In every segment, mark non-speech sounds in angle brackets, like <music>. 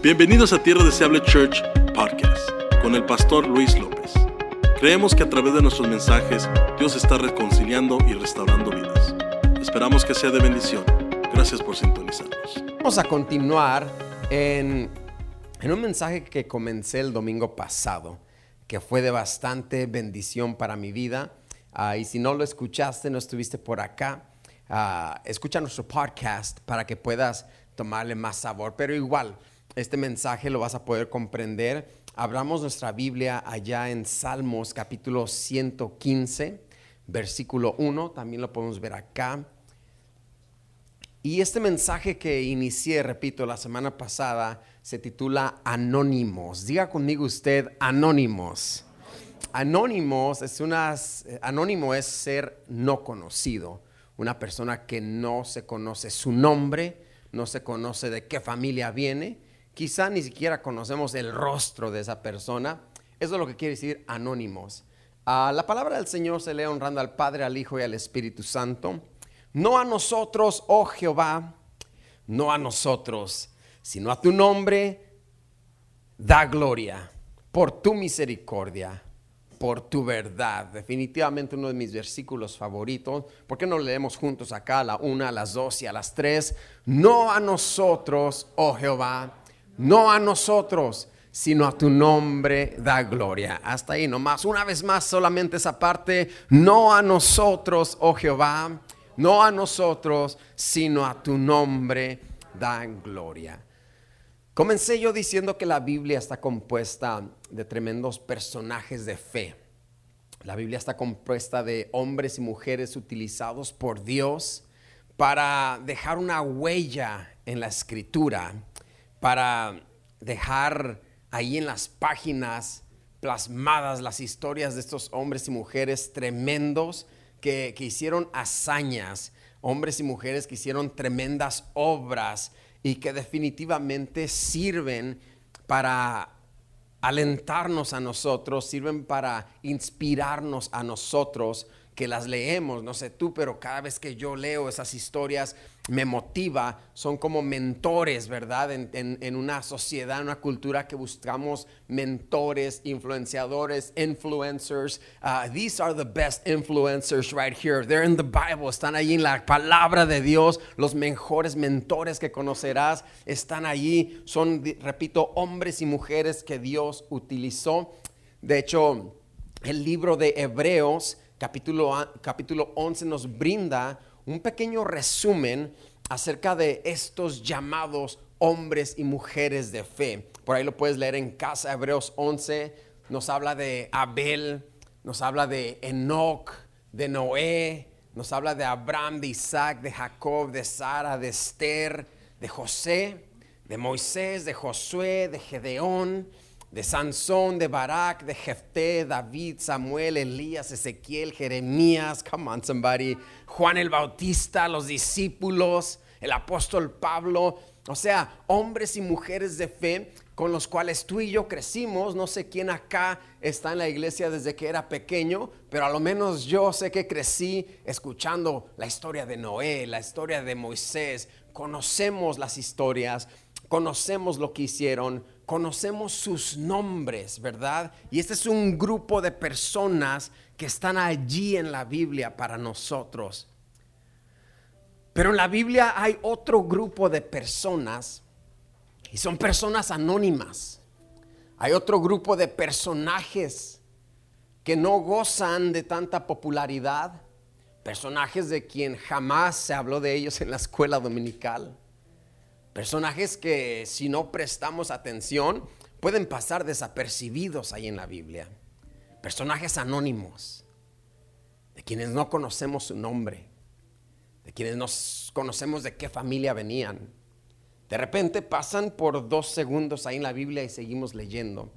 Bienvenidos a Tierra Deseable Church Podcast con el pastor Luis López. Creemos que a través de nuestros mensajes Dios está reconciliando y restaurando vidas. Esperamos que sea de bendición. Gracias por sintonizarnos. Vamos a continuar en, en un mensaje que comencé el domingo pasado, que fue de bastante bendición para mi vida. Ah, y si no lo escuchaste, no estuviste por acá, ah, escucha nuestro podcast para que puedas tomarle más sabor. Pero igual, este mensaje lo vas a poder comprender. Abramos nuestra Biblia allá en Salmos capítulo 115, versículo 1. También lo podemos ver acá. Y este mensaje que inicié, repito, la semana pasada, se titula Anónimos. Diga conmigo usted, Anónimos. Anónimos es unas, anónimo es ser no conocido, una persona que no se conoce su nombre, no se conoce de qué familia viene, quizá ni siquiera conocemos el rostro de esa persona. Eso es lo que quiere decir anónimos. La palabra del Señor se lee honrando al Padre, al Hijo y al Espíritu Santo. No a nosotros, oh Jehová, no a nosotros, sino a tu nombre, da gloria por tu misericordia, por tu verdad. Definitivamente uno de mis versículos favoritos. ¿Por qué no leemos juntos acá a la una, a las dos y a las tres? No a nosotros, oh Jehová, no a nosotros, sino a tu nombre da gloria. Hasta ahí nomás. Una vez más, solamente esa parte. No a nosotros, oh Jehová, no a nosotros, sino a tu nombre da gloria. Comencé yo diciendo que la Biblia está compuesta de tremendos personajes de fe. La Biblia está compuesta de hombres y mujeres utilizados por Dios para dejar una huella en la escritura, para dejar ahí en las páginas plasmadas las historias de estos hombres y mujeres tremendos que, que hicieron hazañas, hombres y mujeres que hicieron tremendas obras y que definitivamente sirven para alentarnos a nosotros, sirven para inspirarnos a nosotros que las leemos, no sé tú, pero cada vez que yo leo esas historias me motiva, son como mentores, ¿verdad? En, una sociedad, una cultura que buscamos mentores, influenciadores, influencers. Uh, these are the best influencers right here. They're in the Bible, están allí en la palabra de Dios. Los mejores mentores que conocerás están allí. Son, repito, hombres y mujeres que Dios utilizó. De hecho, el libro de Hebreos capítulo, capítulo 11 nos brinda un pequeño resumen acerca de estos llamados hombres y mujeres de fe. Por ahí lo puedes leer en casa, Hebreos 11, nos habla de Abel, nos habla de Enoch, de Noé, nos habla de Abraham, de Isaac, de Jacob, de Sara, de Esther, de José, de Moisés, de Josué, de Gedeón, de Sansón, de Barak, de Jefté, David, Samuel, Elías, Ezequiel, Jeremías, come on somebody, Juan el Bautista, los discípulos, el apóstol Pablo, o sea, hombres y mujeres de fe con los cuales tú y yo crecimos. No sé quién acá está en la iglesia desde que era pequeño, pero a lo menos yo sé que crecí escuchando la historia de Noé, la historia de Moisés. Conocemos las historias, conocemos lo que hicieron, conocemos sus nombres, ¿verdad? Y este es un grupo de personas que están allí en la Biblia para nosotros. Pero en la Biblia hay otro grupo de personas y son personas anónimas. Hay otro grupo de personajes que no gozan de tanta popularidad, personajes de quien jamás se habló de ellos en la escuela dominical Personajes que si no prestamos atención pueden pasar desapercibidos ahí en la Biblia. Personajes anónimos, de quienes no conocemos su nombre, de quienes no conocemos de qué familia venían. De repente pasan por dos segundos ahí en la Biblia y seguimos leyendo.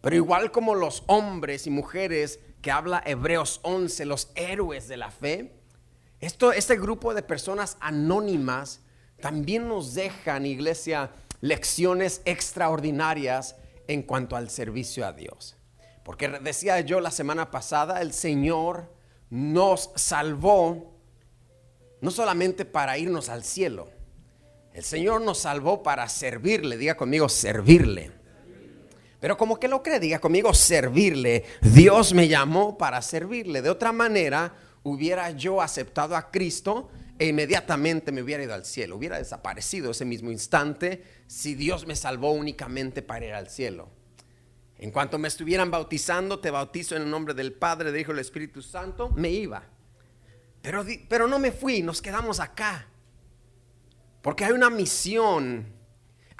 Pero igual como los hombres y mujeres que habla Hebreos 11, los héroes de la fe, esto, este grupo de personas anónimas también nos dejan, iglesia, lecciones extraordinarias en cuanto al servicio a Dios. Porque decía yo la semana pasada, el Señor nos salvó no solamente para irnos al cielo. El Señor nos salvó para servirle. Diga conmigo, servirle. Pero como que lo cree, diga conmigo, servirle. Dios me llamó para servirle. De otra manera, hubiera yo aceptado a Cristo e inmediatamente me hubiera ido al cielo. Hubiera desaparecido ese mismo instante si Dios me salvó únicamente para ir al cielo. En cuanto me estuvieran bautizando, te bautizo en el nombre del Padre, del Hijo y del Espíritu Santo, me iba. Pero, pero no me fui, nos quedamos acá. Porque hay una misión,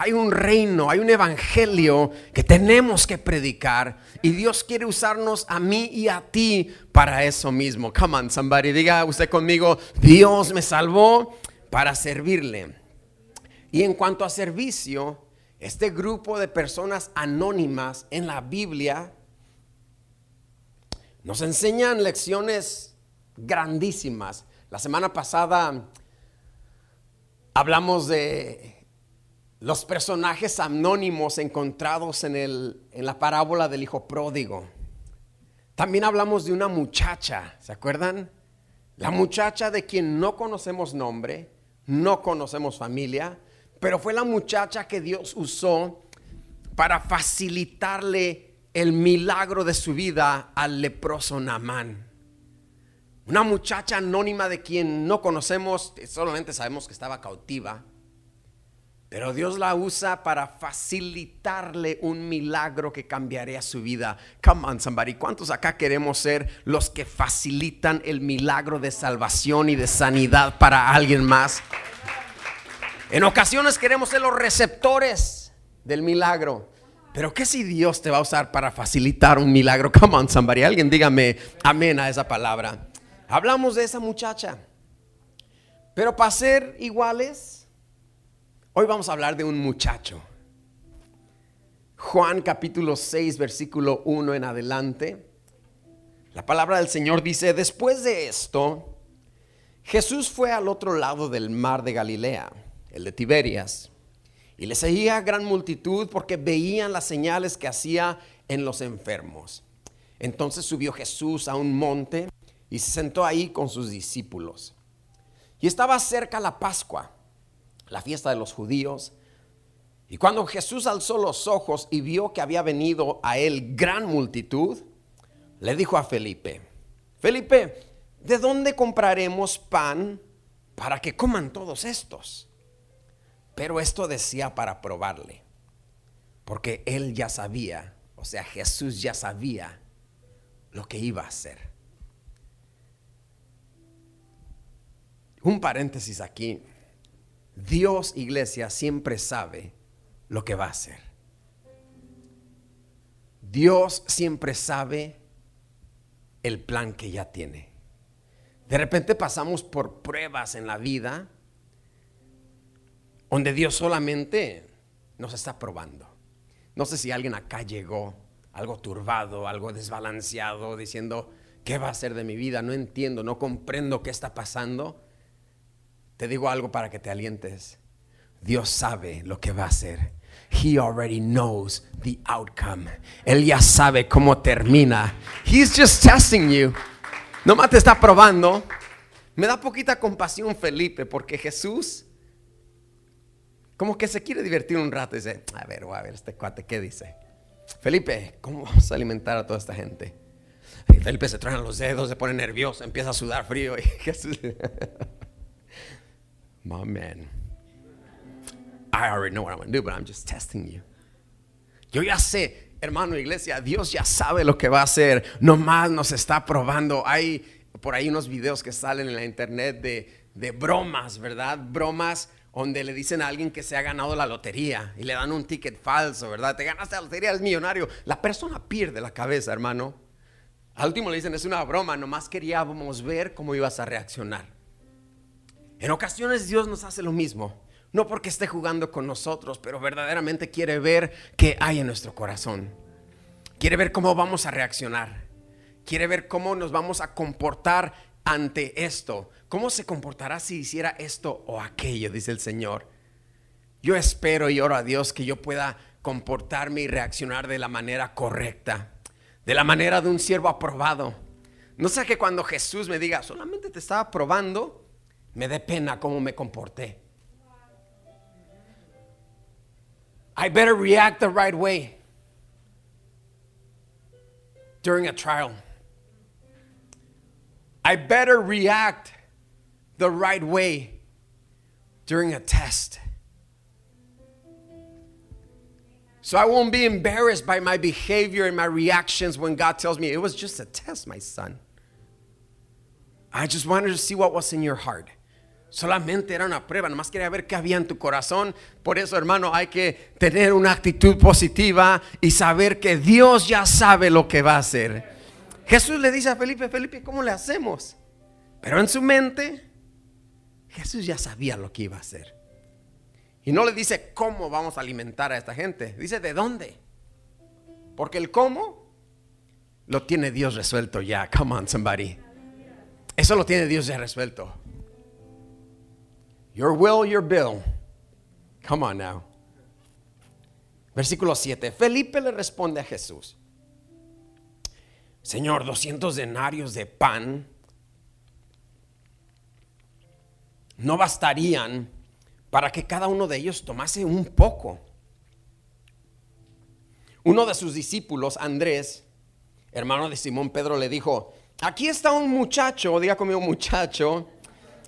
hay un reino, hay un evangelio que tenemos que predicar. Y Dios quiere usarnos a mí y a ti para eso mismo. Come on, somebody, diga usted conmigo, Dios me salvó para servirle. Y en cuanto a servicio, este grupo de personas anónimas en la Biblia nos enseñan lecciones grandísimas. La semana pasada Hablamos de los personajes anónimos encontrados en, el, en la parábola del hijo pródigo. También hablamos de una muchacha, ¿se acuerdan? La muchacha de quien no conocemos nombre, no conocemos familia, pero fue la muchacha que Dios usó para facilitarle el milagro de su vida al leproso Namán. Una muchacha anónima de quien no conocemos, solamente sabemos que estaba cautiva. Pero Dios la usa para facilitarle un milagro que cambiaría su vida. Come on, somebody. ¿Cuántos acá queremos ser los que facilitan el milagro de salvación y de sanidad para alguien más? En ocasiones queremos ser los receptores del milagro. Pero ¿qué si Dios te va a usar para facilitar un milagro? Come on, somebody. Alguien dígame amén a esa palabra. Hablamos de esa muchacha. Pero para ser iguales, hoy vamos a hablar de un muchacho. Juan capítulo 6, versículo 1 en adelante. La palabra del Señor dice, después de esto, Jesús fue al otro lado del mar de Galilea, el de Tiberias, y le seguía gran multitud porque veían las señales que hacía en los enfermos. Entonces subió Jesús a un monte y se sentó ahí con sus discípulos. Y estaba cerca la Pascua, la fiesta de los judíos. Y cuando Jesús alzó los ojos y vio que había venido a él gran multitud, le dijo a Felipe, Felipe, ¿de dónde compraremos pan para que coman todos estos? Pero esto decía para probarle, porque él ya sabía, o sea, Jesús ya sabía lo que iba a hacer. Un paréntesis aquí. Dios, iglesia, siempre sabe lo que va a hacer. Dios siempre sabe el plan que ya tiene. De repente pasamos por pruebas en la vida donde Dios solamente nos está probando. No sé si alguien acá llegó algo turbado, algo desbalanceado, diciendo, ¿qué va a ser de mi vida? No entiendo, no comprendo qué está pasando. Te digo algo para que te alientes. Dios sabe lo que va a hacer. He already knows the outcome. Él ya sabe cómo termina. He's just testing you. Nomás te está probando. Me da poquita compasión Felipe porque Jesús como que se quiere divertir un rato y dice, a ver, a ver, este cuate, ¿qué dice? Felipe, ¿cómo vamos a alimentar a toda esta gente? Y Felipe se truena los dedos, se pone nervioso, empieza a sudar frío y <laughs> Jesús... My man. I already know what I'm going to do, but I'm just testing you. Yo ya sé, hermano iglesia, Dios ya sabe lo que va a hacer. Nomás nos está probando. Hay por ahí unos videos que salen en la internet de, de bromas, ¿verdad? Bromas donde le dicen a alguien que se ha ganado la lotería y le dan un ticket falso, ¿verdad? Te ganaste la lotería, eres millonario. La persona pierde la cabeza, hermano. Al último le dicen, es una broma, nomás queríamos ver cómo ibas a reaccionar. En ocasiones Dios nos hace lo mismo. No porque esté jugando con nosotros, pero verdaderamente quiere ver qué hay en nuestro corazón. Quiere ver cómo vamos a reaccionar. Quiere ver cómo nos vamos a comportar ante esto. ¿Cómo se comportará si hiciera esto o aquello? Dice el Señor. Yo espero y oro a Dios que yo pueda comportarme y reaccionar de la manera correcta. De la manera de un siervo aprobado. No sé que cuando Jesús me diga, solamente te estaba probando me dé pena cómo me comporté. I better react the right way during a trial. I better react the right way during a test. So I won't be embarrassed by my behavior and my reactions when God tells me it was just a test, my son. I just wanted to see what was in your heart. Solamente era una prueba, nomás quería ver qué había en tu corazón. Por eso, hermano, hay que tener una actitud positiva y saber que Dios ya sabe lo que va a hacer. Jesús le dice a Felipe, Felipe, ¿cómo le hacemos? Pero en su mente, Jesús ya sabía lo que iba a hacer. Y no le dice cómo vamos a alimentar a esta gente, dice de dónde. Porque el cómo lo tiene Dios resuelto ya. Come on, somebody. Eso lo tiene Dios ya resuelto. Your will, your bill. Come on now. Versículo 7. Felipe le responde a Jesús. Señor, 200 denarios de pan no bastarían para que cada uno de ellos tomase un poco. Uno de sus discípulos, Andrés, hermano de Simón Pedro, le dijo, aquí está un muchacho, diga conmigo muchacho,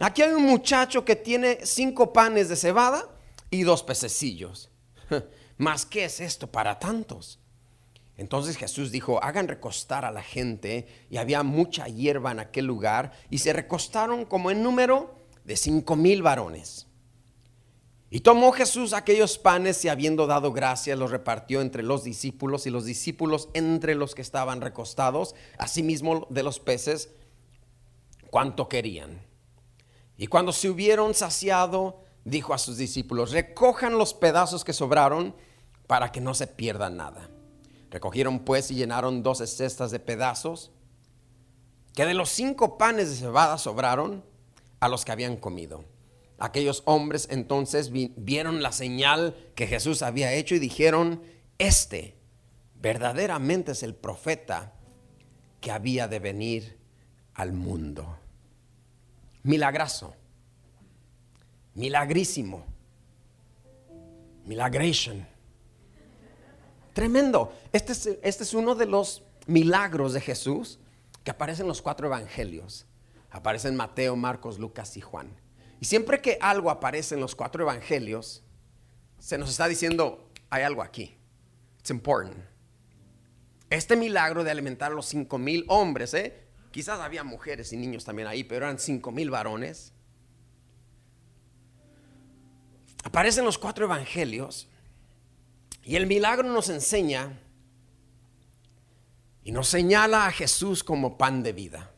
Aquí hay un muchacho que tiene cinco panes de cebada y dos pececillos. <laughs> ¿Más qué es esto para tantos? Entonces Jesús dijo, hagan recostar a la gente, y había mucha hierba en aquel lugar, y se recostaron como en número de cinco mil varones. Y tomó Jesús aquellos panes y habiendo dado gracias los repartió entre los discípulos y los discípulos entre los que estaban recostados, asimismo de los peces, cuanto querían. Y cuando se hubieron saciado, dijo a sus discípulos, recojan los pedazos que sobraron para que no se pierda nada. Recogieron pues y llenaron doce cestas de pedazos que de los cinco panes de cebada sobraron a los que habían comido. Aquellos hombres entonces vieron la señal que Jesús había hecho y dijeron, este verdaderamente es el profeta que había de venir al mundo milagroso, milagrísimo, milagration. Tremendo. Este es, este es uno de los milagros de Jesús que aparecen en los cuatro evangelios. Aparecen Mateo, Marcos, Lucas y Juan. Y siempre que algo aparece en los cuatro evangelios, se nos está diciendo, hay algo aquí. It's important. Este milagro de alimentar a los cinco mil hombres, ¿eh? Quizás había mujeres y niños también ahí, pero eran cinco mil varones. Aparecen los cuatro evangelios y el milagro nos enseña y nos señala a Jesús como pan de vida,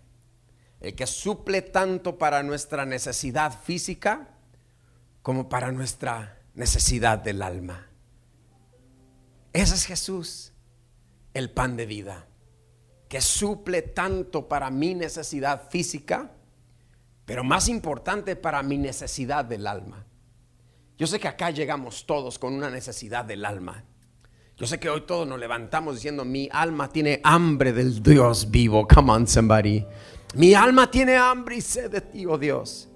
el que suple tanto para nuestra necesidad física como para nuestra necesidad del alma. Ese es Jesús, el pan de vida que suple tanto para mi necesidad física, pero más importante para mi necesidad del alma. Yo sé que acá llegamos todos con una necesidad del alma. Yo sé que hoy todos nos levantamos diciendo, mi alma tiene hambre del Dios vivo. Come on, somebody. Mi alma tiene hambre y sed de ti, oh Dios.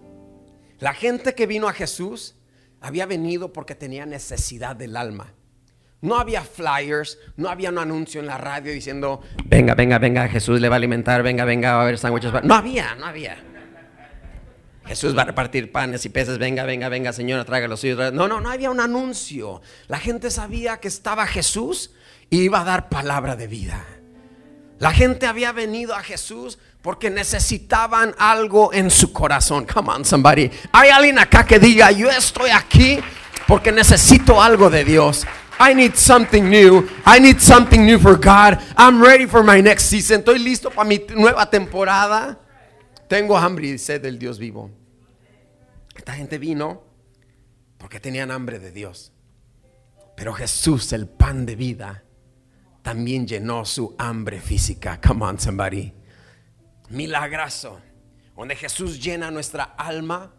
La gente que vino a Jesús había venido porque tenía necesidad del alma. No había flyers, no había un anuncio en la radio diciendo, venga, venga, venga, Jesús le va a alimentar, venga, venga, va a haber sándwiches. No había, no había. Jesús va a repartir panes y peces, venga, venga, venga, señora, tráigalo los suyos. No, no, no había un anuncio. La gente sabía que estaba Jesús y iba a dar palabra de vida. La gente había venido a Jesús porque necesitaban algo en su corazón. Come on, somebody. Hay alguien acá que diga, yo estoy aquí porque necesito algo de Dios. I need something new. I need something new for God. I'm ready for my next season. Estoy listo para mi nueva temporada. Tengo hambre y sed del Dios vivo. Esta gente vino porque tenían hambre de Dios. Pero Jesús, el pan de vida, también llenó su hambre física. Come on, somebody. Milagroso. Donde Jesús llena nuestra alma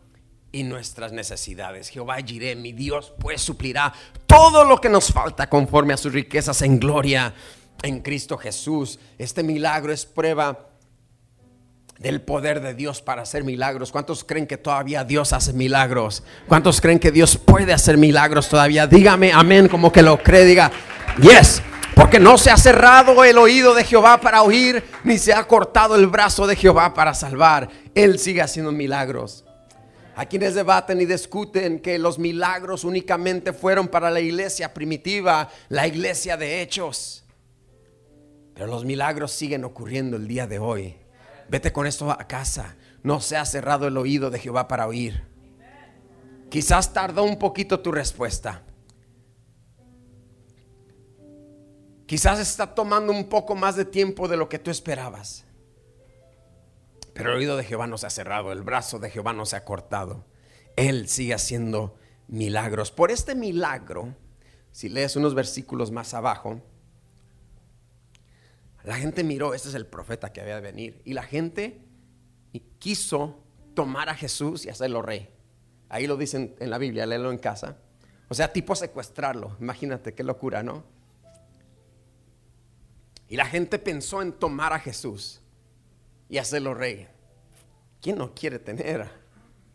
y nuestras necesidades. Jehová Jireh, mi Dios, pues suplirá todo lo que nos falta conforme a sus riquezas en gloria en Cristo Jesús. Este milagro es prueba del poder de Dios para hacer milagros. ¿Cuántos creen que todavía Dios hace milagros? ¿Cuántos creen que Dios puede hacer milagros todavía? Dígame amén como que lo cree, diga, yes. Porque no se ha cerrado el oído de Jehová para oír, ni se ha cortado el brazo de Jehová para salvar. Él sigue haciendo milagros. A quienes debaten y discuten que los milagros únicamente fueron para la iglesia primitiva, la iglesia de hechos. Pero los milagros siguen ocurriendo el día de hoy. Vete con esto a casa. No se ha cerrado el oído de Jehová para oír. Quizás tardó un poquito tu respuesta. Quizás está tomando un poco más de tiempo de lo que tú esperabas. Pero el oído de Jehová no se ha cerrado, el brazo de Jehová no se ha cortado. Él sigue haciendo milagros. Por este milagro, si lees unos versículos más abajo, la gente miró, este es el profeta que había de venir. Y la gente quiso tomar a Jesús y hacerlo rey. Ahí lo dicen en la Biblia, léelo en casa. O sea, tipo secuestrarlo. Imagínate qué locura, ¿no? Y la gente pensó en tomar a Jesús y hacerlo rey. ¿Quién no quiere tener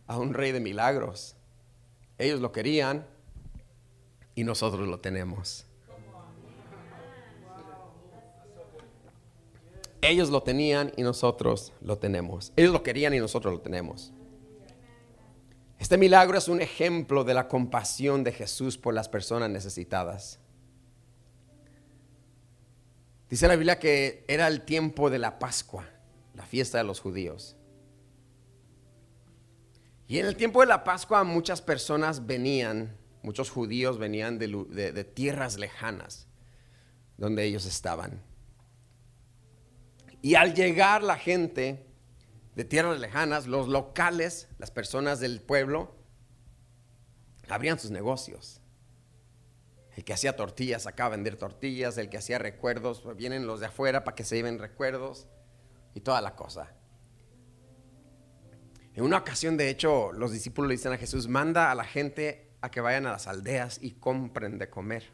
a un rey de milagros? Ellos lo querían y nosotros lo tenemos. Ellos lo tenían y nosotros lo tenemos. Ellos lo querían y nosotros lo tenemos. Este milagro es un ejemplo de la compasión de Jesús por las personas necesitadas. Dice la Biblia que era el tiempo de la Pascua, fiesta de los judíos. Y en el tiempo de la Pascua muchas personas venían, muchos judíos venían de, tierras lejanas donde ellos estaban. Y al llegar la gente de tierras lejanas, los locales, las personas del pueblo, abrían sus negocios. El que hacía tortillas acaba a vender tortillas, el que hacía recuerdos, vienen los de afuera para que se lleven recuerdos y toda la cosa. En una ocasión, de hecho, los discípulos le dicen a Jesús, manda a la gente a que vayan a las aldeas y compren de comer.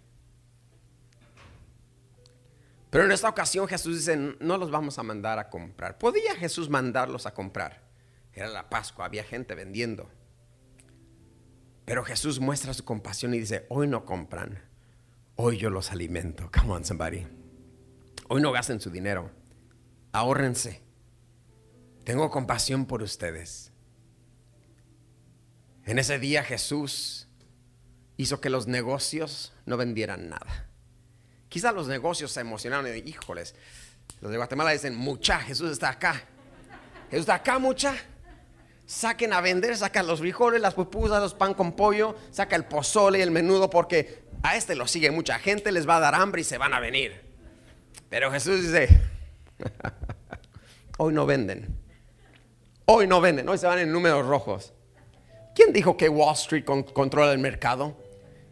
Pero en esta ocasión Jesús dice, no los vamos a mandar a comprar. ¿Podía Jesús mandarlos a comprar? Era la Pascua, había gente vendiendo. Pero Jesús muestra su compasión y dice, hoy no compran, Hoy yo los alimento. Come on, somebody. Hoy no gasten su dinero. Ahórrense. Tengo compasión por ustedes. En ese día Jesús hizo que los negocios no vendieran nada. Quizá los negocios se emocionaron y híjoles, los de Guatemala dicen, mucha, Jesús está acá. Jesús está acá, mucha. Saquen a vender, sacan los frijoles, las pupusas, los pan con pollo, saca el pozole y el menudo porque a este lo sigue mucha gente, les va a dar hambre y se van a venir. Pero Jesús dice, <laughs> hoy no venden. Hoy no venden, hoy se van en números rojos. ¿Quién dijo que Wall Street controla el mercado?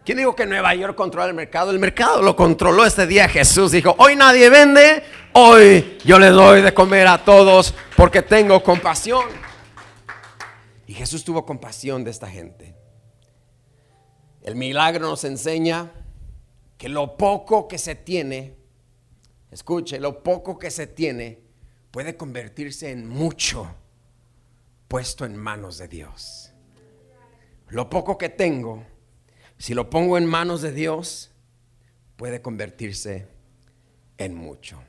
¿Quién dijo que Nueva York controla el mercado? El mercado lo controló este día Jesús. Dijo, hoy nadie vende, hoy yo le doy de comer a todos porque tengo compasión. Y Jesús tuvo compasión de esta gente. El milagro nos enseña que lo poco que se tiene, escuche, lo poco que se tiene puede convertirse en mucho puesto en manos de Dios. Lo poco que tengo, si lo pongo en manos de Dios, puede convertirse en mucho.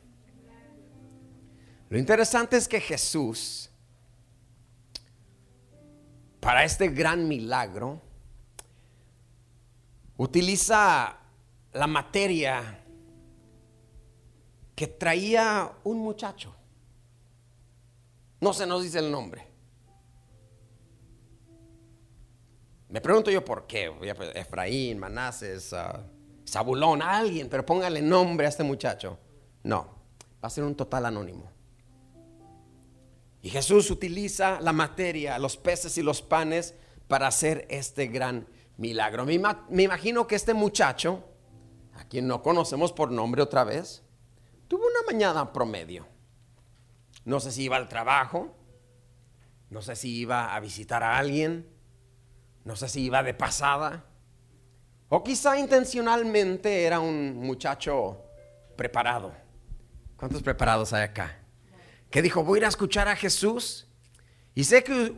Lo interesante es que Jesús, para este gran milagro, utiliza la materia que traía un muchacho. No se nos dice el nombre. Me pregunto yo por qué. Pues, Efraín, Manases, uh, Zabulón, alguien, pero póngale nombre a este muchacho. No, va a ser un total anónimo. Y Jesús utiliza la materia, los peces y los panes para hacer este gran milagro. Me, imagino que este muchacho, a quien no conocemos por nombre otra vez, tuvo una mañana promedio. No sé si iba al trabajo, no sé si iba a visitar a alguien, no sé si iba de pasada, o quizá intencionalmente era un muchacho preparado. ¿Cuántos preparados hay acá? que dijo, voy a ir a escuchar a Jesús. Y sé que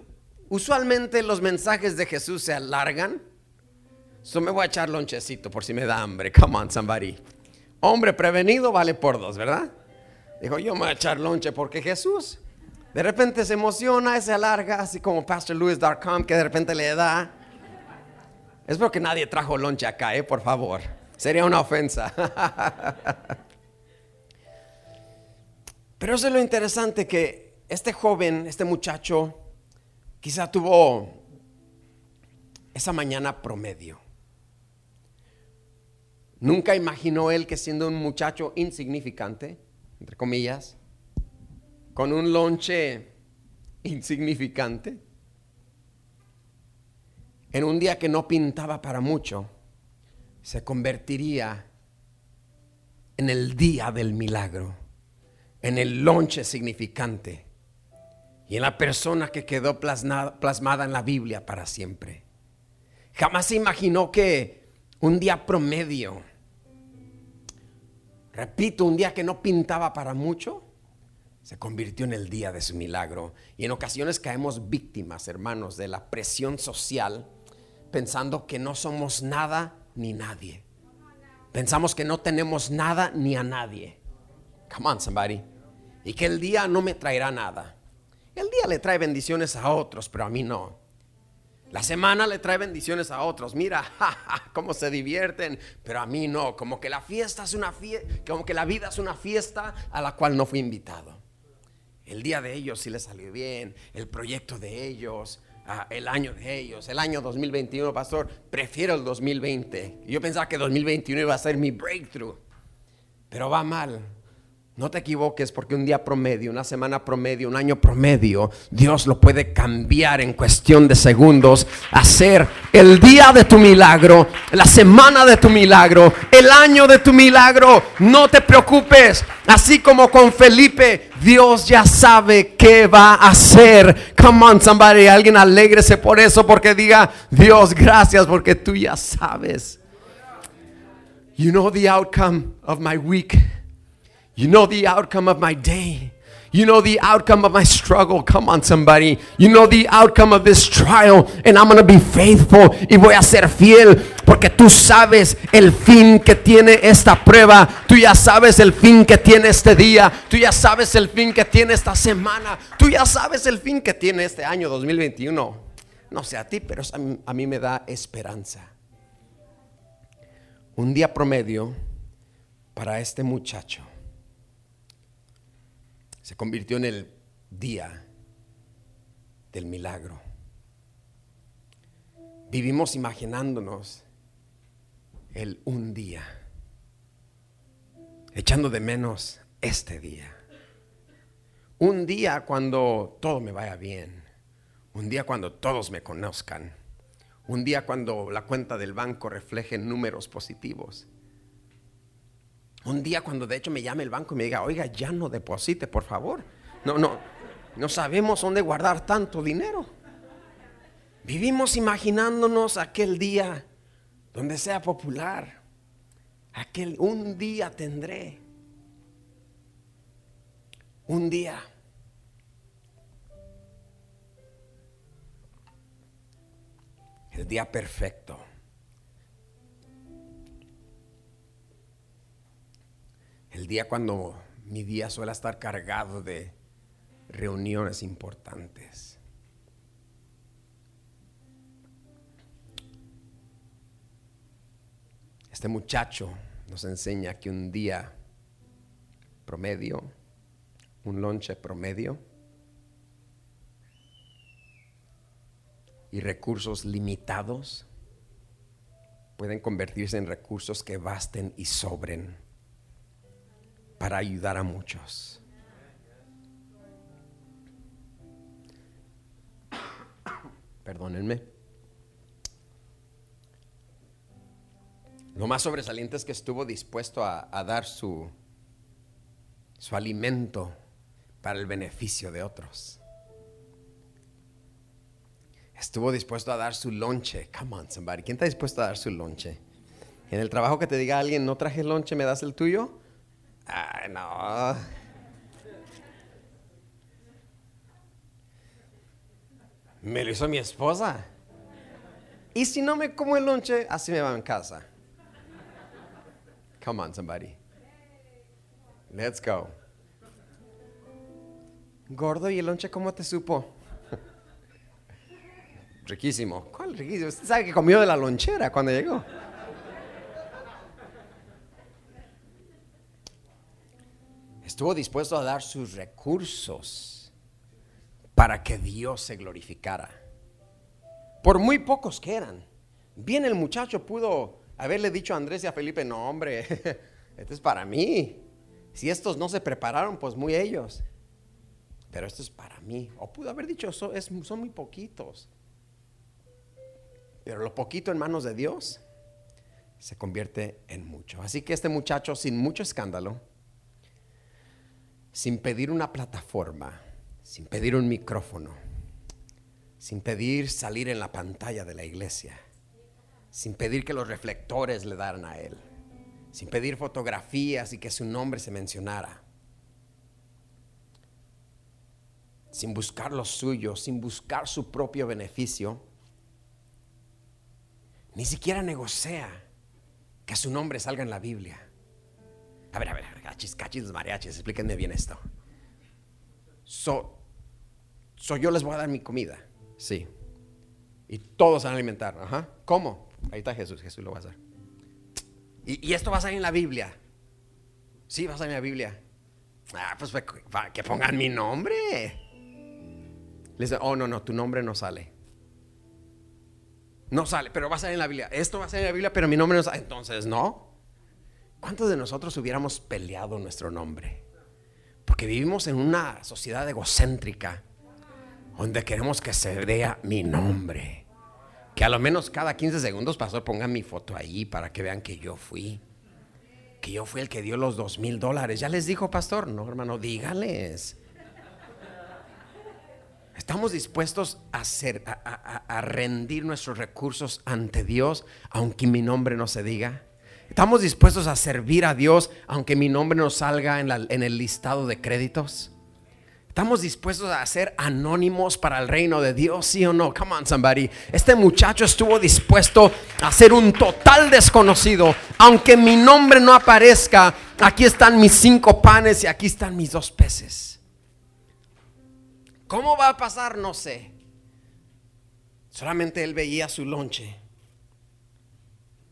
usualmente los mensajes de Jesús se alargan. So me voy a echar lonchecito por si me da hambre. Come on, somebody. Hombre prevenido vale por dos, ¿verdad? Dijo, yo me voy a echar lonche porque Jesús de repente se emociona se alarga, así como Pastor Louis Darkham que de repente le da. Espero que nadie trajo lonche acá, ¿eh? por favor. Sería una ofensa. <laughs> Pero eso es lo interesante que este joven, este muchacho, quizá tuvo esa mañana promedio. Nunca imaginó él que siendo un muchacho insignificante, entre comillas, con un lonche insignificante, en un día que no pintaba para mucho, se convertiría en el día del milagro, en el lonche significante y en la persona que quedó plasmada en la Biblia para siempre. Jamás se imaginó que un día promedio, repito, un día que no pintaba para mucho, se convirtió en el día de su milagro. Y en ocasiones caemos víctimas, hermanos, de la presión social, pensando que no somos nada ni nadie. Pensamos que no tenemos nada ni a nadie. Come on, somebody. Y que el día no me traerá nada. El día le trae bendiciones a otros, pero a mí no. La semana le trae bendiciones a otros. Mira, <laughs> cómo se divierten, pero a mí no. Como que la fiesta es una fiesta, como que la vida es una fiesta a la cual no fui invitado. El día de ellos sí le salió bien, el proyecto de ellos, ah, el año de ellos, el año 2021, pastor, prefiero el 2020. Yo pensaba que 2021 iba a ser mi breakthrough, pero va mal. No te equivoques porque un día promedio, una semana promedio, un año promedio, Dios lo puede cambiar en cuestión de segundos, hacer el día de tu milagro, la semana de tu milagro, el año de tu milagro. No te preocupes, así como con Felipe, Dios ya sabe qué va a hacer. Come on, somebody, alguien alégrese por eso porque diga, Dios, gracias porque tú ya sabes. You know the outcome of my week. You know the outcome of my day. You know the outcome of my struggle. Come on, somebody. You know the outcome of this trial. And I'm going to be faithful. Y voy a ser fiel. Porque tú sabes el fin que tiene esta prueba. Tú ya sabes el fin que tiene este día. Tú ya sabes el fin que tiene esta semana. Tú ya sabes el fin que tiene este año 2021. No sé a ti, pero a mí me da esperanza. Un día promedio para este muchacho se convirtió en el día del milagro. Vivimos imaginándonos el un día, echando de menos este día. Un día cuando todo me vaya bien, un día cuando todos me conozcan, un día cuando la cuenta del banco refleje números positivos un día cuando de hecho me llame el banco y me diga, oiga, ya no deposite, por favor. No, no, no sabemos dónde guardar tanto dinero. Vivimos imaginándonos aquel día donde sea popular. Aquel un día tendré. Un día. El día perfecto. El día cuando mi día suele estar cargado de reuniones importantes. Este muchacho nos enseña que un día promedio, un lonche promedio y recursos limitados pueden convertirse en recursos que basten y sobren para ayudar a muchos. Perdónenme. Lo más sobresaliente es que estuvo dispuesto a, dar su, su alimento para el beneficio de otros. Estuvo dispuesto a dar su lonche. Come on, somebody. ¿Quién está dispuesto a dar su lonche? En el trabajo que te diga alguien, no traje lonche, ¿me das el tuyo? Ay, no. Me lo hizo mi esposa. Y si no me como el lonche, así me va en casa. Come on, somebody. Let's go. Gordo, ¿y el lonche cómo te supo? <laughs> riquísimo. ¿Cuál riquísimo? Usted sabe que comió de la lonchera cuando llegó. Estuvo dispuesto a dar sus recursos para que Dios se glorificara. Por muy pocos que eran. Bien el muchacho pudo haberle dicho a Andrés y a Felipe, no hombre, <laughs> esto es para mí. Si estos no se prepararon, pues muy ellos. Pero esto es para mí. O pudo haber dicho, son, son muy poquitos. Pero lo poquito en manos de Dios se convierte en mucho. Así que este muchacho, sin mucho escándalo, sin pedir una plataforma, sin pedir un micrófono, sin pedir salir en la pantalla de la iglesia, sin pedir que los reflectores le daran a él, sin pedir fotografías y que su nombre se mencionara, sin buscar lo suyo, sin buscar su propio beneficio, ni siquiera negocia que su nombre salga en la Biblia. A ver, a ver, cachis, cachis, mariachis, explíquenme bien esto. So, so yo les voy a dar mi comida, sí. Y todos van a alimentar, ajá. ¿Cómo? Ahí está Jesús, Jesús lo va a hacer. Y, esto va a salir en la Biblia. Sí, va a salir en la Biblia. Ah, pues que pongan mi nombre. Les dice, oh, no, no, tu nombre no sale. No sale, pero va a salir en la Biblia. Esto va a salir en la Biblia, pero mi nombre no sale. Entonces, no. ¿Cuántos de nosotros hubiéramos peleado nuestro nombre? Porque vivimos en una sociedad egocéntrica donde queremos que se vea mi nombre. Que a lo menos cada 15 segundos, pastor, pongan mi foto ahí para que vean que yo fui. Que yo fui el que dio los dos mil dólares. ¿Ya les dijo, pastor? No, hermano, dígales. Estamos dispuestos a, a rendir nuestros recursos ante Dios, aunque mi nombre no se diga. ¿Estamos dispuestos a servir a Dios aunque mi nombre no salga en, el listado de créditos? ¿Estamos dispuestos a ser anónimos para el reino de Dios? ¿Sí o no? Come on, somebody. Este muchacho estuvo dispuesto a ser un total desconocido. Aunque mi nombre no aparezca, aquí están mis cinco panes y aquí están mis dos peces. ¿Cómo va a pasar? No sé. Solamente él veía su lonche.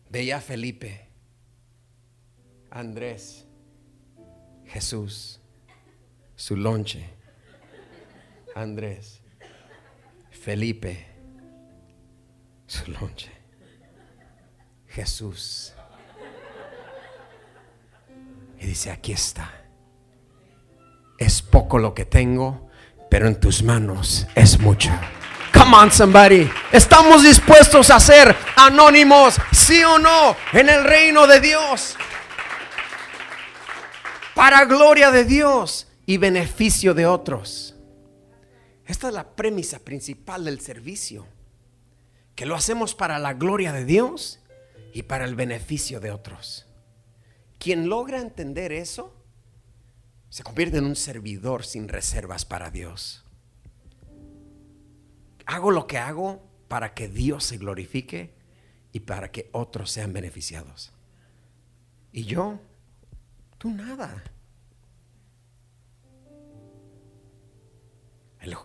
Veía a Felipe Andrés, Jesús, su lonche, Andrés, Felipe, su lonche, Jesús. Y dice, aquí está. Es poco lo que tengo, pero en tus manos es mucho. Come on, somebody. Estamos dispuestos a ser anónimos, sí o no, en el reino de Dios para gloria de Dios y beneficio de otros. Esta es la premisa principal del servicio, que lo hacemos para la gloria de Dios y para el beneficio de otros. Quien logra entender eso, se convierte en un servidor sin reservas para Dios. Hago lo que hago para que Dios se glorifique y para que otros sean beneficiados. Y yo Tú nada.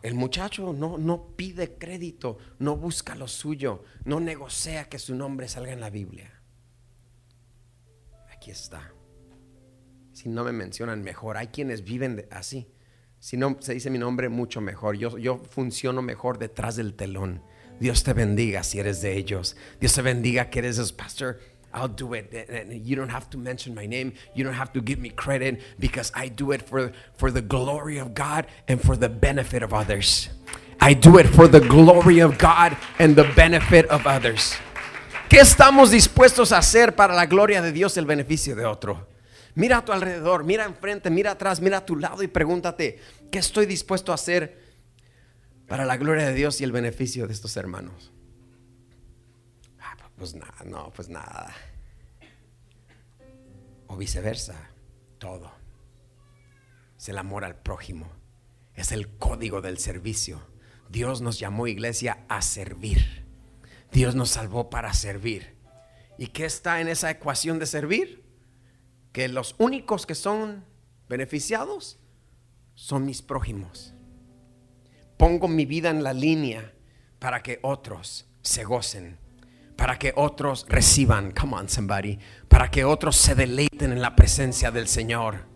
El, muchacho no, no pide crédito, no busca lo suyo, no negocia que su nombre salga en la Biblia. Aquí está. Si no me mencionan mejor, hay quienes viven así. Si no se dice mi nombre, mucho mejor. Yo, yo funciono mejor detrás del telón. Dios te bendiga si eres de ellos. Dios te bendiga que eres pastor I'll do it. You don't have to mention my name. You don't have to give me credit because I do it for, for the glory of God and for the benefit of others. I do it for the glory of God and the benefit of others. ¿Qué estamos dispuestos a hacer para la gloria de Dios y el beneficio de otro? Mira a tu alrededor, mira enfrente, mira atrás, mira a tu lado y pregúntate, ¿qué estoy dispuesto a hacer para la gloria de Dios y el beneficio de estos hermanos? Pues nada, no, pues nada. O viceversa, todo. Es el amor al prójimo. Es el código del servicio. Dios nos llamó iglesia a servir. Dios nos salvó para servir. ¿Y qué está en esa ecuación de servir? Que los únicos que son beneficiados son mis prójimos. Pongo mi vida en la línea para que otros se gocen, para que otros reciban, come on somebody, para que otros se deleiten en la presencia del Señor.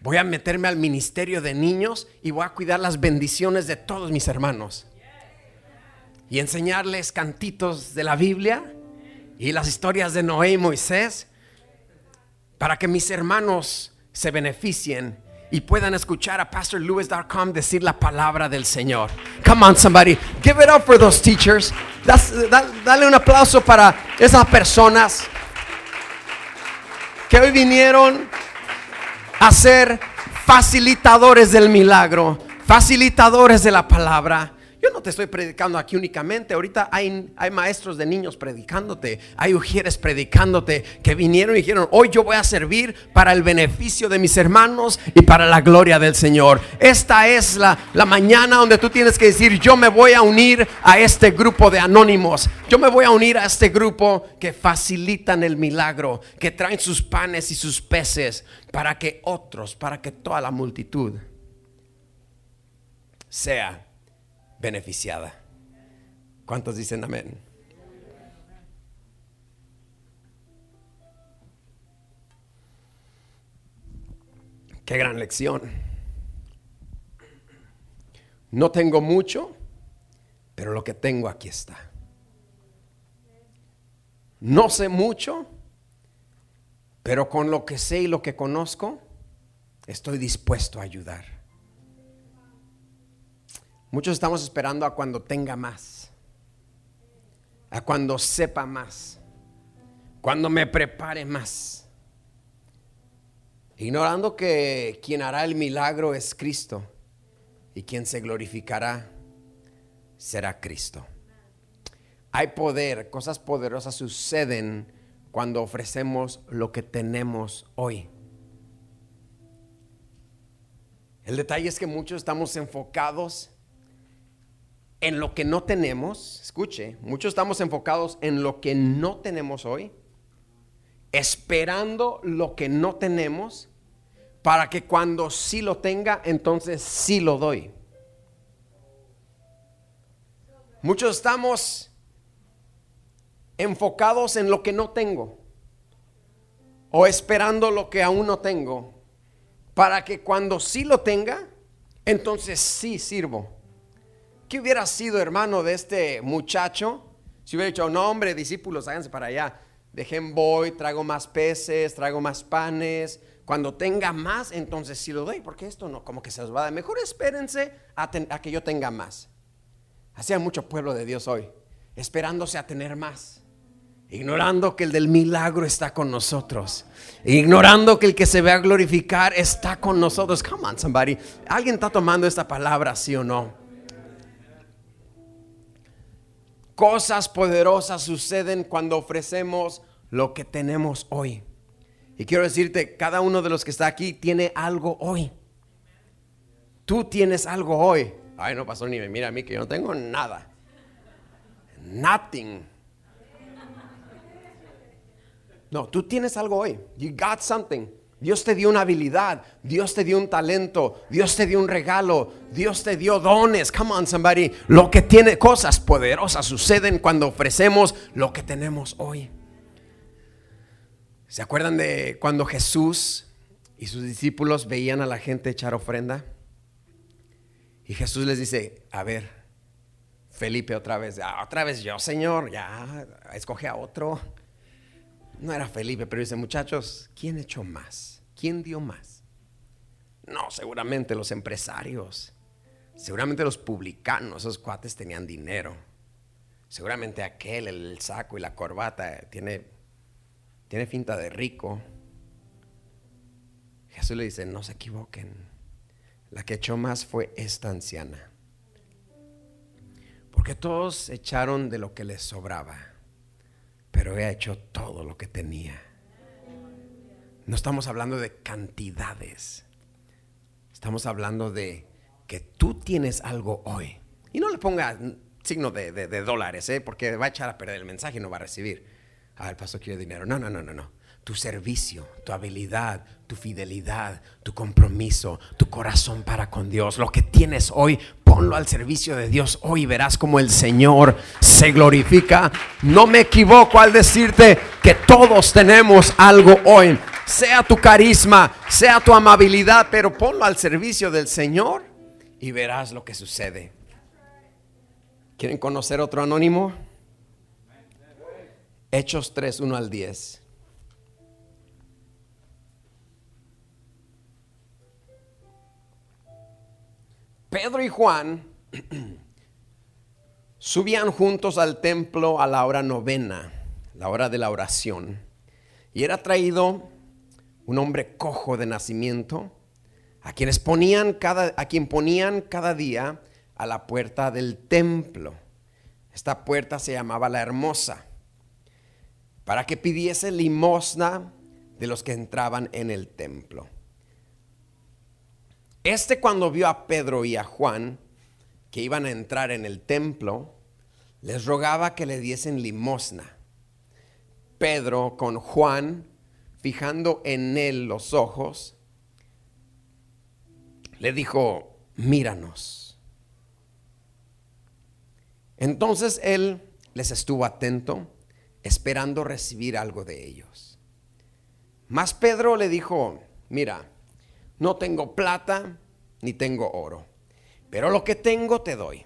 Voy a meterme al ministerio de niños y voy a cuidar las bendiciones de todos mis hermanos. Y enseñarles cantitos de la Biblia y las historias de Noé y Moisés para que mis hermanos se beneficien y puedan escuchar a pastorlewis.com decir la palabra del Señor. Come on, somebody. Give it up for those teachers. dale un aplauso para esas personas que hoy vinieron a ser facilitadores del milagro, facilitadores de la palabra yo no te estoy predicando aquí únicamente. Ahorita hay, maestros de niños predicándote. Hay ujieres predicándote que vinieron y dijeron, hoy yo voy a servir para el beneficio de mis hermanos y para la gloria del Señor. Esta es la, la mañana donde tú tienes que decir, yo me voy a unir a este grupo de anónimos. Yo me voy a unir a este grupo que facilitan el milagro, que traen sus panes y sus peces para que otros, para que toda la multitud sea beneficiada. ¿Cuántos dicen amén? Qué gran lección. No tengo mucho, pero lo que tengo aquí está. No sé mucho, pero con lo que sé y lo que conozco, estoy dispuesto a ayudar. Muchos estamos esperando a cuando tenga más, a cuando sepa más, cuando me prepare más, ignorando que quien hará el milagro es Cristo y quien se glorificará será Cristo. Hay poder, cosas poderosas suceden cuando ofrecemos lo que tenemos hoy. El detalle es que muchos estamos enfocados en lo que no tenemos, escuche, muchos estamos enfocados en lo que no tenemos hoy, esperando lo que no tenemos, para que cuando sí lo tenga, entonces sí lo doy. Muchos estamos enfocados en lo que no tengo o esperando lo que aún no tengo, para que cuando sí lo tenga, entonces sí sirvo. ¿Qué hubiera sido, hermano, de este muchacho? Si hubiera dicho, no, hombre, discípulos, háganse para allá. Dejen voy, traigo más peces, traigo más panes. Cuando tenga más, entonces sí lo doy, porque esto no, como que se os va a dar. Mejor espérense a, a que yo tenga más. Así hay mucho pueblo de Dios hoy, esperándose a tener más ignorando que el del milagro está con nosotros, ignorando que el que se ve a glorificar está con nosotros. Come on, somebody. ¿Alguien está tomando esta palabra, sí o no? Cosas poderosas suceden cuando ofrecemos lo que tenemos hoy. Y quiero decirte, cada uno de los que está aquí tiene algo hoy. Tú tienes algo hoy. Ay, no pasó ni me mira a mí que yo no tengo nada. Nothing. No, tú tienes algo hoy. You got something. Dios te dio una habilidad, Dios te dio un talento, Dios te dio un regalo, Dios te dio dones. Come on, somebody. Lo que tiene cosas poderosas suceden cuando ofrecemos lo que tenemos hoy. ¿Se acuerdan de cuando Jesús y sus discípulos veían a la gente echar ofrenda? Y Jesús les dice, a ver, Felipe otra vez, ah, otra vez yo, Señor, ya, escoge a otro. No era Felipe, pero dice, muchachos, ¿quién echó más? ¿Quién dio más? No, seguramente los empresarios, seguramente los publicanos, esos cuates tenían dinero. Seguramente aquel, el saco y la corbata, tiene, tiene finta de rico. Jesús le dice, no se equivoquen. La que echó más fue esta anciana. Porque todos echaron de lo que les sobraba pero he hecho todo lo que tenía. No estamos hablando de cantidades, estamos hablando de que tú tienes algo hoy. Y no le ponga signo de, dólares, ¿eh? porque va a echar a perder el mensaje y no va a recibir. Ah, el pastor quiere dinero. No, no, no, no, no. Tu servicio, tu habilidad, tu fidelidad, tu compromiso, tu corazón para con Dios. Lo que tienes hoy, ponlo al servicio de Dios hoy. Verás como el Señor se glorifica. No me equivoco al decirte que todos tenemos algo hoy. Sea tu carisma, sea tu amabilidad, pero ponlo al servicio del Señor y verás lo que sucede. ¿Quieren conocer otro anónimo? Hechos 3, 1 al 10. Pedro y Juan <clears throat> subían juntos al templo a la hora novena, la hora de la oración, y era traído un hombre cojo de nacimiento, a quienes ponían cada, a quien ponían cada día a la puerta del templo. Esta puerta se llamaba la hermosa, para que pidiese limosna de los que entraban en el templo. Este cuando vio a Pedro y a Juan que iban a entrar en el templo, les rogaba que le diesen limosna. Pedro con Juan, fijando en él los ojos, le dijo, míranos. Entonces él les estuvo atento, esperando recibir algo de ellos. Mas Pedro le dijo, mira, no tengo plata ni tengo oro, pero lo que tengo te doy.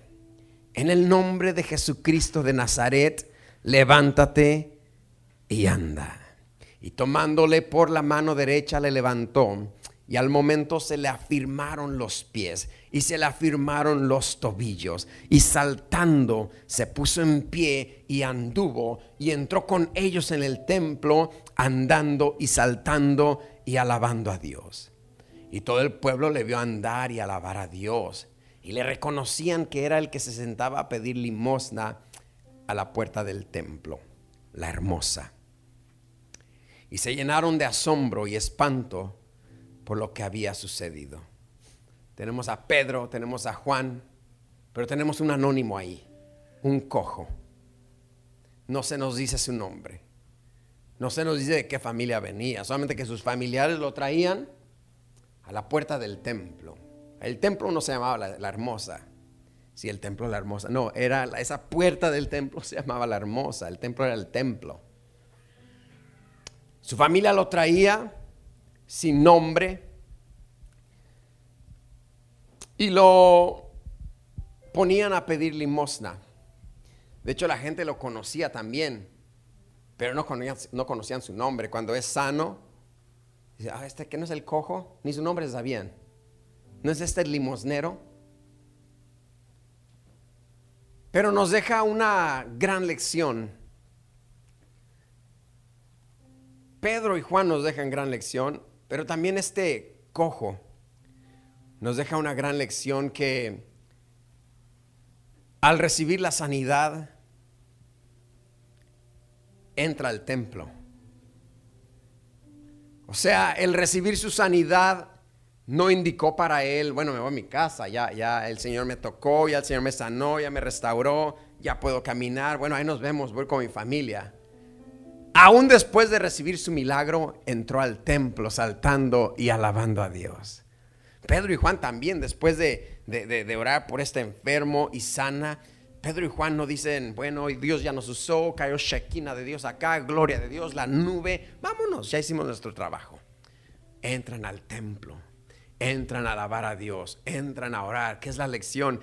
En el nombre de Jesucristo de Nazaret, levántate y anda. Y tomándole por la mano derecha le levantó y al momento se le afirmaron los pies y se le afirmaron los tobillos. Y saltando se puso en pie y anduvo y entró con ellos en el templo, andando y saltando y alabando a Dios. Y todo el pueblo le vio andar y alabar a Dios. Y le reconocían que era el que se sentaba a pedir limosna a la puerta del templo, la hermosa. Y se llenaron de asombro y espanto por lo que había sucedido. Tenemos a Pedro, tenemos a Juan, pero tenemos un anónimo ahí, un cojo. No se nos dice su nombre. No se nos dice de qué familia venía, solamente que sus familiares lo traían a la puerta del templo. El templo no se llamaba la, hermosa. Sí, el templo la hermosa. No, era esa puerta del templo <laughs> se llamaba la hermosa. El templo era el templo. Su familia lo traía sin nombre y lo ponían a pedir limosna. De hecho, la gente lo conocía también, pero no conocían, no conocían su nombre. Cuando es sano, ah, este que no es el cojo, ni su nombre sabían. ¿No es este el limosnero? Pero nos deja una gran lección Pedro y Juan nos dejan gran lección pero también este cojo nos deja una gran lección que al recibir la sanidad entra al templo. O sea, el recibir su sanidad no indicó para él, bueno, me voy a mi casa, ya, ya el Señor me tocó, ya el Señor me sanó, ya me restauró, ya puedo caminar, bueno, ahí nos vemos, voy con mi familia aún después de recibir su milagro, entró al templo saltando y alabando a Dios. Pedro y Juan también, después de, orar por este enfermo y sana, Pedro y Juan no dicen, bueno, Dios ya nos usó, cayó Shekinah de Dios acá, gloria de Dios, la nube, vámonos, ya hicimos nuestro trabajo. Entran al templo, entran a alabar a Dios, entran a orar, que es la lección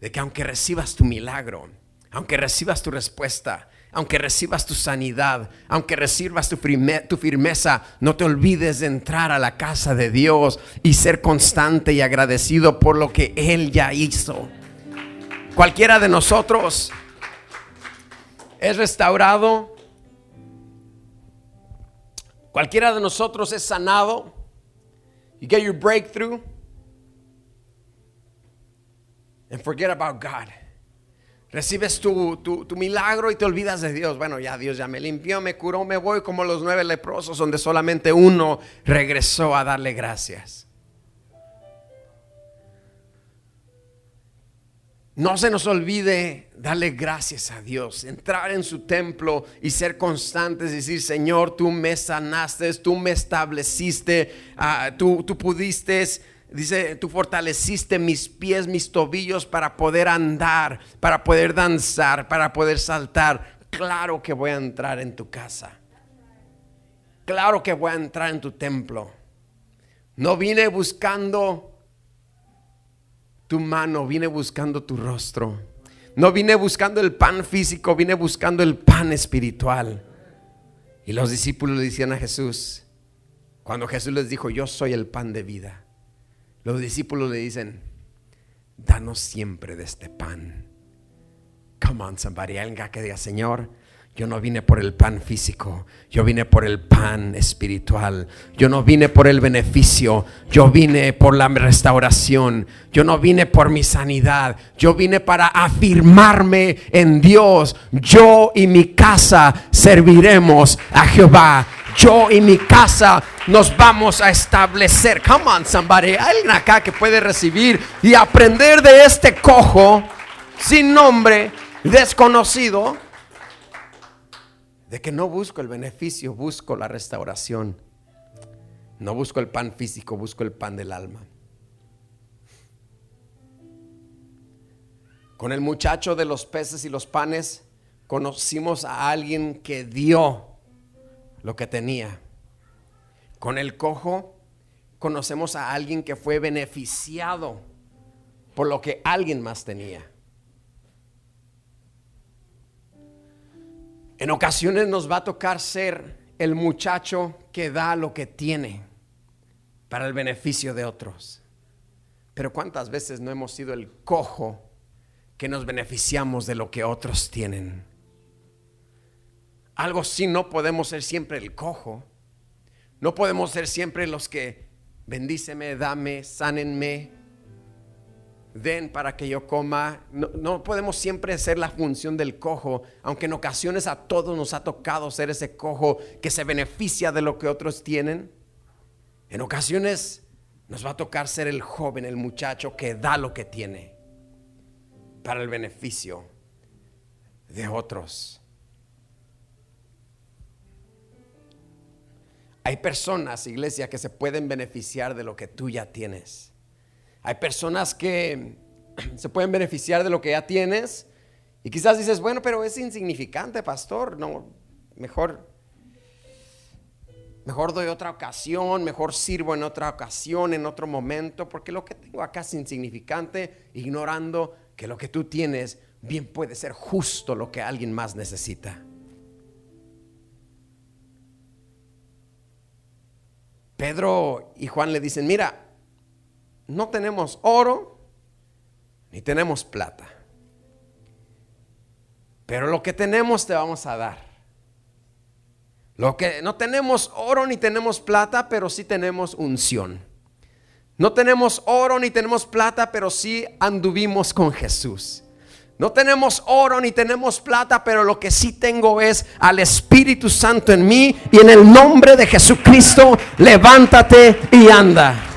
de que aunque recibas tu milagro, aunque recibas tu respuesta, aunque recibas tu sanidad, aunque recibas tu, firmeza, no te olvides de entrar a la casa de Dios y ser constante y agradecido por lo que Él ya hizo. Cualquiera de nosotros es restaurado, cualquiera de nosotros es sanado. You get your breakthrough and forget about God. Recibes tu, milagro y te olvidas de Dios. Bueno, ya Dios ya me limpió, me curó, me voy como los nueve leprosos donde solamente uno regresó a darle gracias. No se nos olvide darle gracias a Dios, entrar en su templo y ser constantes, decir, Señor, tú me sanaste, tú me estableciste, ah, tú, tú pudiste, dice, tú fortaleciste mis pies, mis tobillos para poder andar, para poder danzar, para poder saltar. Claro que voy a entrar en tu casa. Claro que voy a entrar en tu templo. No vine buscando tu mano, vine buscando tu rostro. No vine buscando el pan físico, vine buscando el pan espiritual. Y los discípulos le decían a Jesús, cuando Jesús les dijo, yo soy el pan de vida, los discípulos le dicen, danos siempre de este pan. Come on, somebody, alguien que diga, Señor, yo no vine por el pan físico, yo vine por el pan espiritual. Yo no vine por el beneficio, yo vine por la restauración. Yo no vine por mi sanidad, yo vine para afirmarme en Dios. Yo y mi casa serviremos a Jehová. Yo y mi casa nos vamos a establecer. Come on, somebody. Alguien acá que puede recibir y aprender de este cojo sin nombre, desconocido de que no busco el beneficio, busco la restauración. No busco el pan físico, busco el pan del alma. Con el muchacho de los peces y los panes conocimos a alguien que dio lo que tenía. Con el cojo conocemos a alguien que fue beneficiado por lo que alguien más tenía. En ocasiones nos va a tocar ser el muchacho que da lo que tiene para el beneficio de otros. Pero ¿cuántas veces no hemos sido el cojo que nos beneficiamos de lo que otros tienen? Algo sí no podemos ser siempre el cojo. No podemos ser siempre los que bendíceme, dame, sánenme, den para que yo coma. No, podemos siempre ser la función del cojo, aunque en ocasiones a todos nos ha tocado ser ese cojo que se beneficia de lo que otros tienen. En ocasiones nos va a tocar ser el joven, el muchacho que da lo que tiene para el beneficio de otros. Hay personas, iglesia, que se pueden beneficiar de lo que tú ya tienes. Hay personas que <clears throat> se pueden beneficiar de lo que ya tienes y quizás dices, bueno, pero es insignificante, pastor. No, mejor, mejor doy otra ocasión, mejor sirvo en otra ocasión, en otro momento, porque lo que tengo acá es insignificante, ignorando que lo que tú tienes bien puede ser justo lo que alguien más necesita. Pedro y Juan le dicen, mira, no tenemos oro ni tenemos plata. Pero lo que tenemos te vamos a dar. Lo que no tenemos oro ni tenemos plata, pero sí tenemos unción. No tenemos oro ni tenemos plata, pero sí anduvimos con Jesús. No tenemos oro ni tenemos plata, pero lo que sí tengo es al Espíritu Santo en mí y en el nombre de Jesucristo, levántate y anda.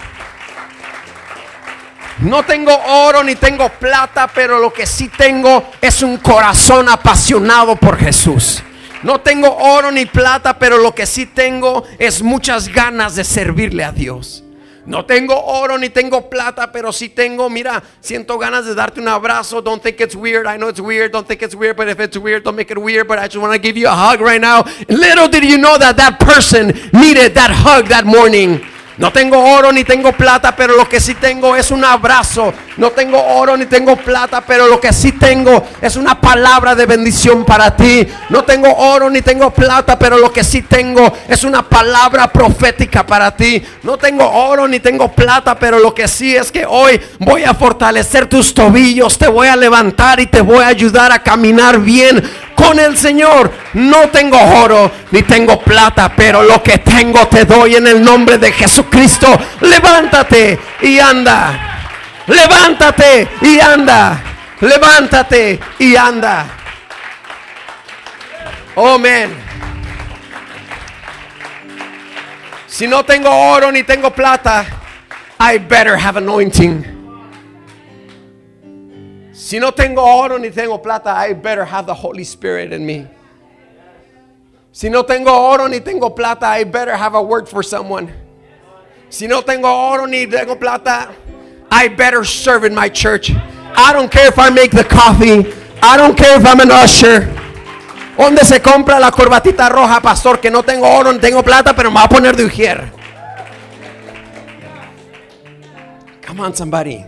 No tengo oro ni tengo plata, pero lo que sí tengo es un corazón apasionado por Jesús. No tengo oro ni plata, pero lo que sí tengo es muchas ganas de servirle a Dios. No tengo oro ni tengo plata, pero sí tengo, mira, siento ganas de darte un abrazo. Don't think it's weird. I know it's weird. Don't think it's weird, but if it's weird, don't make it weird. But I just want to give you a hug right now. Little did you know that that person needed that hug that morning. No tengo oro ni tengo plata, pero lo que sí tengo es un abrazo. No tengo oro ni tengo plata, pero lo que sí tengo es una palabra de bendición para ti. No tengo oro ni tengo plata, pero lo que sí tengo es una palabra profética para ti. No tengo oro ni tengo plata, pero lo que sí es que hoy voy a fortalecer tus tobillos, te voy a levantar y te voy a ayudar a caminar bien con el Señor. No tengo oro ni tengo plata, pero lo que tengo te doy en el nombre de Jesucristo. Levántate y anda. Levántate y anda. Levántate y anda. Amén. Si no tengo oro ni tengo plata, I better have anointing. Si no tengo oro ni tengo plata, I better have the Holy Spirit in me. Si no tengo oro ni tengo plata, I better have a word for someone. Si no tengo oro ni tengo plata, I better serve in my church. I don't care if I make the coffee. I don't care if I'm an usher. ¿Dónde se compra la corbatita roja, pastor? Que no tengo oro, ni tengo plata, pero me va a poner de ujier. Come on, somebody.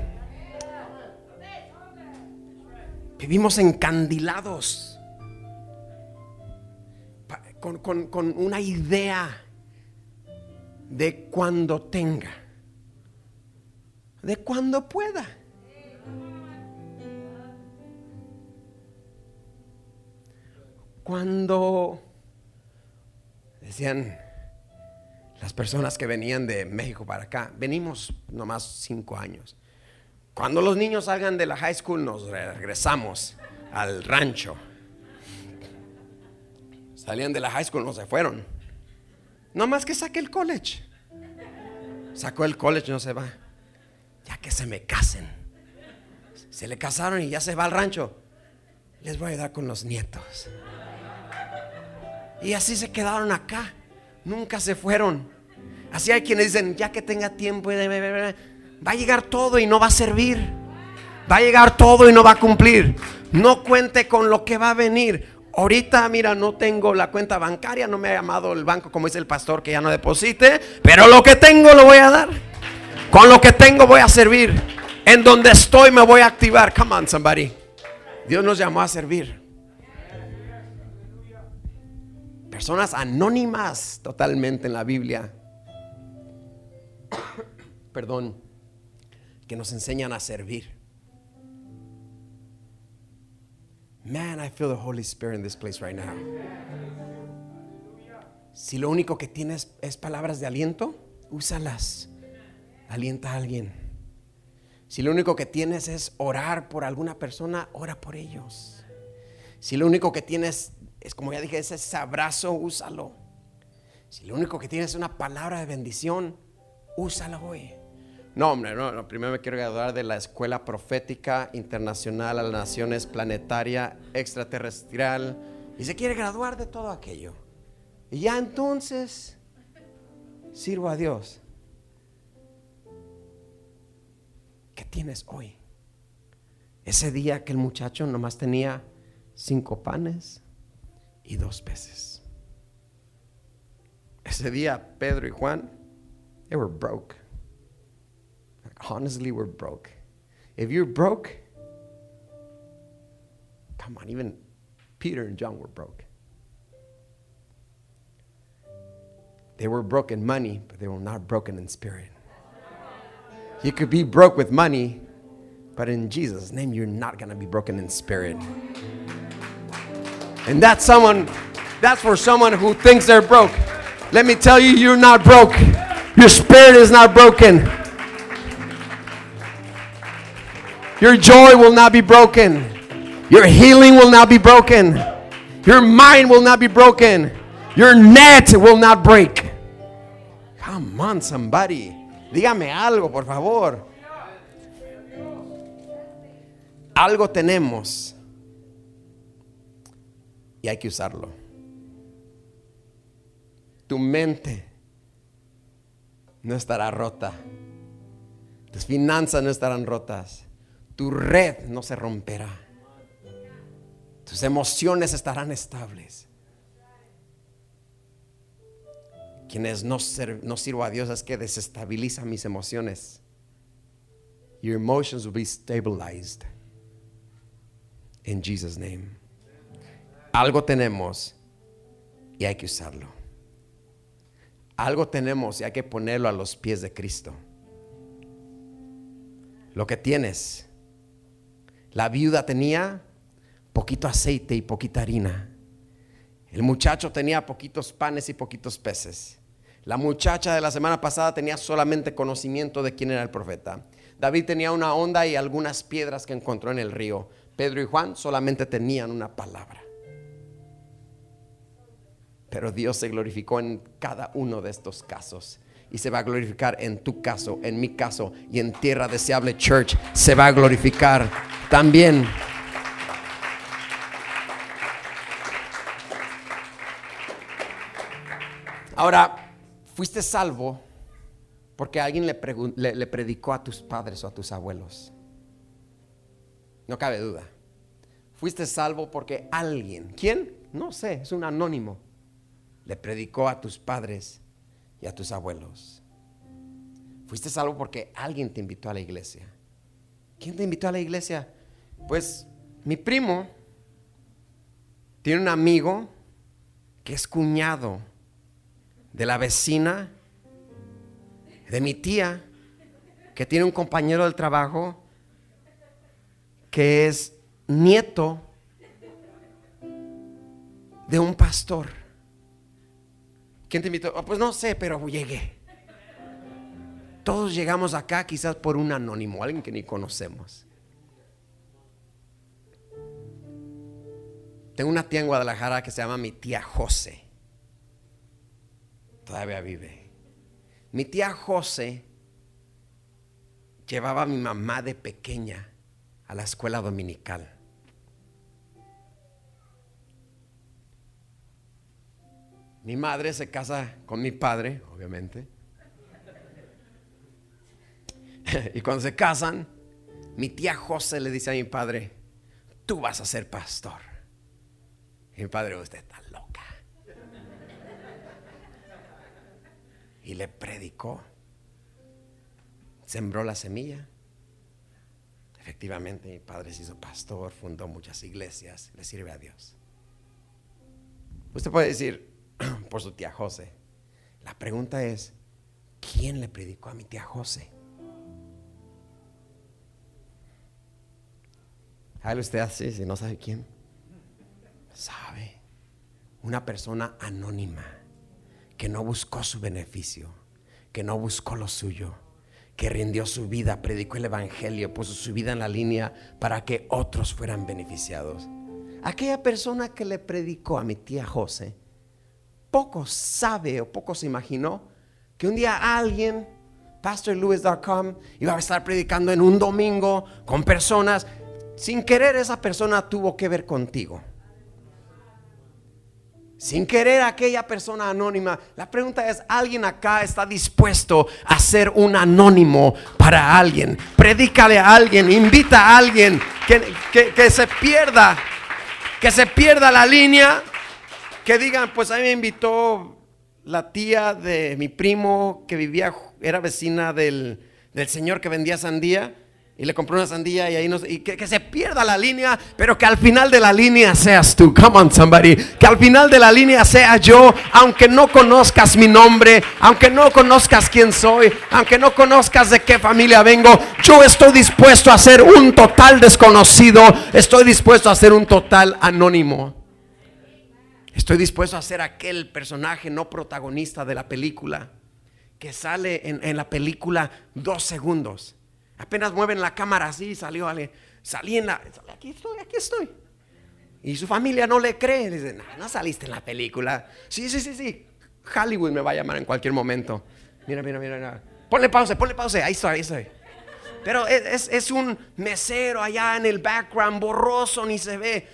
Vivimos encandilados con, con- con una idea de cuando tenga, de cuando pueda. Cuando decían las personas que venían de México para acá, venimos nomás cinco años. Cuando los niños salgan de la high school nos regresamos al rancho. Salían de la high school, no se fueron. No más que saque el college. Sacó el college, no se va. Ya que se me casen. Se le casaron y ya se va al rancho. Les voy a ayudar con los nietos. Y así se quedaron acá. Nunca se fueron. Así hay quienes dicen, ya que tenga tiempo, va a llegar todo y no va a servir. Va a llegar todo y no va a cumplir. No cuente con lo que va a venir. Ahorita, mira, no tengo la cuenta bancaria, no me ha llamado el banco como dice el pastor que ya no deposite, pero lo que tengo lo voy a dar. Con lo que tengo voy a servir. En donde estoy me voy a activar. Come on, somebody. Dios nos llamó a servir. Personas anónimas totalmente en la Biblia. <coughs> Perdón. Que nos enseñan a servir. Man, I feel the Holy Spirit in this place right now. Si lo único que tienes es palabras de aliento, úsalas. Alienta a alguien. Si lo único que tienes es orar por alguna persona, ora por ellos. Si lo único que tienes es, como ya dije, es ese abrazo, úsalo. Si lo único que tienes es una palabra de bendición, úsalo hoy. No, hombre, no, no, primero me quiero graduar de la Escuela Profética Internacional a las Naciones Planetaria Extraterrestrial. Y se quiere graduar de todo aquello. Y ya entonces sirvo a Dios. ¿Qué tienes hoy? Ese día que el muchacho nomás tenía cinco panes y dos peces. Ese día Pedro y Juan, they were broke. Honestly, we're broke. If you're broke, come on, even Peter and John were broke. They were broke in money, but they were not broken in spirit. You could be broke with money, but in Jesus' name, you're not going to be broken in spirit. And that's someone, that's for someone who thinks they're broke. Let me tell you, you're not broke. Your spirit is not broken. Your joy will not be broken. Your healing will not be broken. Your mind will not be broken. Your net will not break. Come on, somebody. Dígame algo, por favor. Algo tenemos y hay que usarlo. Tu mente no estará rota. Tus finanzas no estarán rotas. Tu red no se romperá. Tus emociones estarán estables. Quienes no, no sirvo a Dios es que desestabiliza mis emociones. Your emotions will be stabilized. In Jesus' name. Algo tenemos y hay que usarlo. Algo tenemos y hay que ponerlo a los pies de Cristo. Lo que tienes. La viuda tenía poquito aceite y poquita harina. El muchacho tenía poquitos panes y poquitos peces. La muchacha de la semana pasada tenía solamente conocimiento de quién era el profeta. David tenía una onda y algunas piedras que encontró en el río. Pedro y Juan solamente tenían una palabra. Pero Dios se glorificó en cada uno de estos casos. y se va a glorificar en tu caso, en mi caso y en Tierra Deseable Church se va a glorificar también. Ahora, fuiste salvo porque alguien le, le, predicó a tus padres o a tus abuelos. No cabe duda. Fuiste salvo porque alguien, ¿quién? No sé, es un anónimo. Le predicó a tus padres y a tus abuelos. Fuiste salvo porque alguien te invitó a la iglesia. ¿Quién te invitó a la iglesia? Pues mi primo tiene un amigo que es cuñado de la vecina de mi tía, que tiene un compañero del trabajo que es nieto de un pastor. ¿Quién te invitó? Oh, pues no sé, pero llegué. Todos llegamos acá quizás por un anónimo, alguien que ni conocemos. Tengo una tía en Guadalajara que se llama mi tía José. Todavía vive. Mi tía José llevaba a mi mamá de pequeña a la escuela dominical. Mi madre se casa con mi padre, obviamente. <laughs> y cuando se casan, mi tía José le dice a mi padre, tú vas a ser pastor. Y mi padre, usted está y le predicó. Sembró la semilla. Efectivamente, mi padre se hizo pastor, fundó muchas iglesias, le sirve a Dios. Usted puede decir, <clears throat> por su tía José, la pregunta es, ¿quién le predicó a mi tía José? Hágale usted así, si no sabe quién. Sabe. Una persona anónima que no buscó su beneficio, que no buscó lo suyo, que rindió su vida, predicó el Evangelio, puso su vida en la línea para que otros fueran beneficiados. Aquella persona que le predicó a mi tía José, poco sabe o poco se imaginó que un día alguien, pastorlewis.com, iba a estar predicando en un domingo con personas. Sin querer esa persona tuvo que ver contigo. Sin querer aquella persona anónima. La pregunta es, ¿alguien acá está dispuesto a ser un anónimo para alguien? Predícale a alguien, invita a alguien que, que, se pierda, que se pierda la línea, que digan, pues a mí me invitó la tía de mi primo que vivía, era vecina del, del señor que vendía sandía y le compró una sandía y ahí no y que, se pierda la línea, pero que al final de la línea seas tú. Come on, somebody. Que al final de la línea sea yo, aunque no conozcas mi nombre, aunque no conozcas quién soy, aunque no conozcas de qué familia vengo, yo estoy dispuesto a ser un total desconocido, estoy dispuesto a ser un total anónimo. Estoy dispuesto a ser aquel personaje no protagonista de la película que sale en, en la película dos segundos Apenas mueven la cámara así, salió, salí en la, aquí estoy, aquí estoy. Y su familia no le cree, dice, no, saliste en la película. Sí, sí, sí, sí. Hollywood me va a llamar en cualquier momento. Mira, mira, mira, mira. Ponle pausa, ponle pausa, ahí estoy, ahí estoy. Pero es, es un mesero allá en el background, borroso, ni se ve.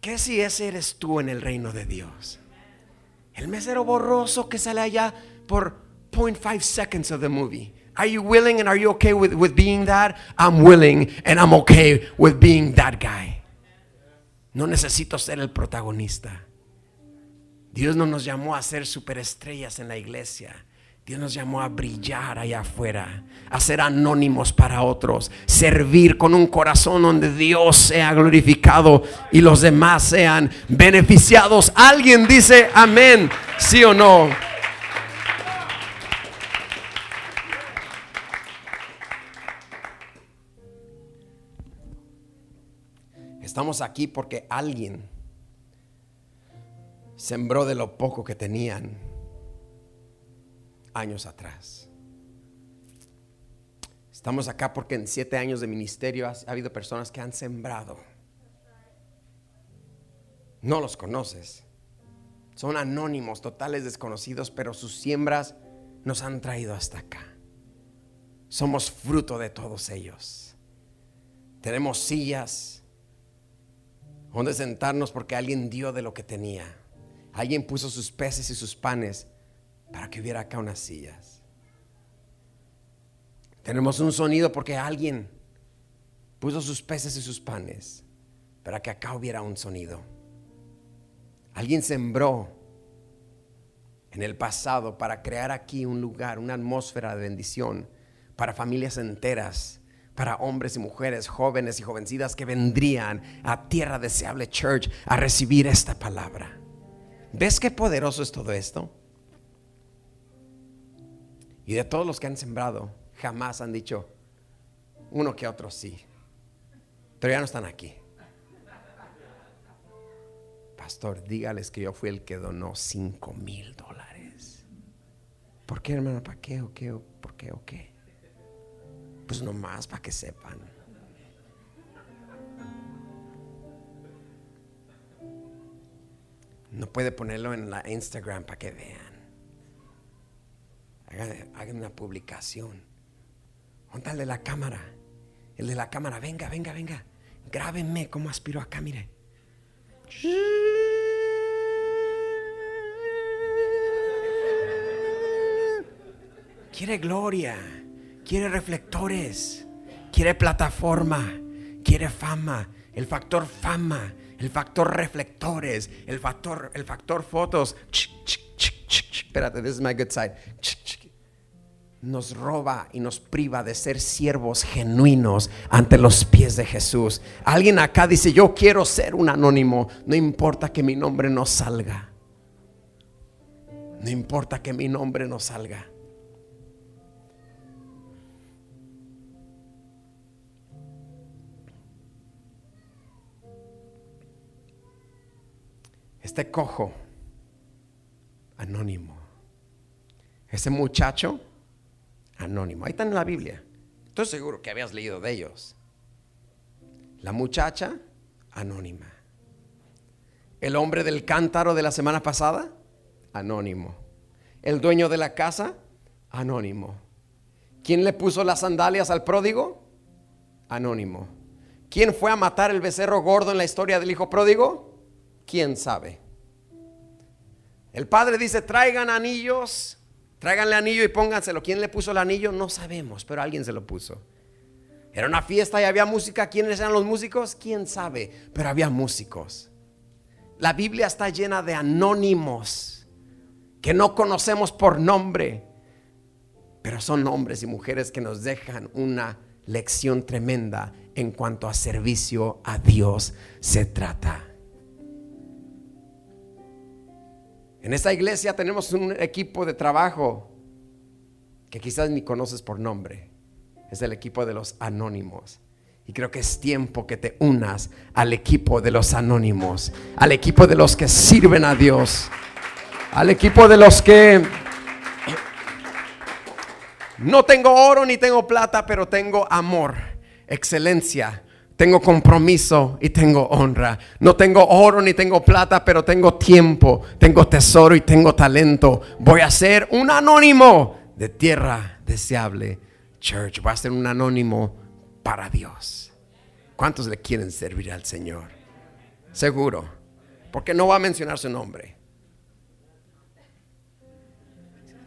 ¿Qué si ese eres tú en el reino de Dios? El mesero borroso que sale allá por 0.5 seconds of the movie. Are you willing and are you okay with, with being that? I'm willing and I'm okay with being that guy. No necesito ser el protagonista. Dios no nos llamó a ser superestrellas en la iglesia. Dios nos llamó a brillar allá afuera, a ser anónimos para otros, servir con un corazón donde Dios sea glorificado y los demás sean beneficiados. Alguien dice amén, sí o no. Estamos aquí porque alguien sembró de lo poco que tenían años atrás. Estamos acá porque en siete años de ministerio ha, habido personas que han sembrado. No los conoces. Son anónimos, totales desconocidos, pero sus siembras nos han traído hasta acá. Somos fruto de todos ellos. Tenemos sillas donde sentarnos porque alguien dio de lo que tenía. Alguien puso sus peces y sus panes para que hubiera acá unas sillas. Tenemos un sonido porque alguien puso sus peces y sus panes para que acá hubiera un sonido. Alguien sembró en el pasado para crear aquí un lugar, una atmósfera de bendición para familias enteras, para hombres y mujeres, jóvenes y jovencitas que vendrían a Tierra Deseable Church a recibir esta palabra. ¿Ves qué poderoso es todo esto? Y de todos los que han sembrado, jamás han dicho uno que otro sí. Pero ya no están aquí. Pastor, dígales que yo fui el que donó 5 mil dólares. ¿Por qué, hermano? ¿Para qué o qué? ¿Por qué o qué? Pues nomás para que sepan. No puede ponerlo en la Instagram para que vean. Hagan, una publicación. ¿Dónde el de la cámara? El de la cámara, venga, venga, venga. Grábenme cómo aspiro acá, mire. Quiere gloria, quiere reflectores, quiere plataforma, quiere fama, el factor fama, el factor reflectores, el factor, el factor fotos. Espérate, this is my good side nos roba y nos priva de ser siervos genuinos ante los pies de Jesús. Alguien acá dice, yo quiero ser un anónimo, no importa que mi nombre no salga. No importa que mi nombre no salga. Este cojo anónimo, ese muchacho anónimo. Ahí está en la Biblia. Estoy seguro que habías leído de ellos. La muchacha, anónima. El hombre del cántaro de la semana pasada, anónimo. El dueño de la casa, anónimo. ¿Quién le puso las sandalias al pródigo? Anónimo. ¿Quién fue a matar el becerro gordo en la historia del hijo pródigo? ¿Quién sabe? El padre dice, traigan anillos Tráiganle anillo y pónganselo. ¿Quién le puso el anillo? No sabemos, pero alguien se lo puso. Era una fiesta y había música. ¿Quiénes eran los músicos? ¿Quién sabe? Pero había músicos. La Biblia está llena de anónimos que no conocemos por nombre, pero son hombres y mujeres que nos dejan una lección tremenda en cuanto a servicio a Dios se trata. En esta iglesia tenemos un equipo de trabajo que quizás ni conoces por nombre. Es el equipo de los anónimos. Y creo que es tiempo que te unas al equipo de los anónimos, al equipo de los que sirven a Dios, al equipo de los que no tengo oro ni tengo plata, pero tengo amor, excelencia, tengo compromiso y tengo honra. No tengo oro ni tengo plata, pero tengo tiempo, tengo tesoro y tengo talento. Voy a ser un anónimo de tierra deseable. Church, voy a ser un anónimo para Dios. ¿Cuántos le quieren servir al Señor? Seguro, porque no va a mencionar su nombre.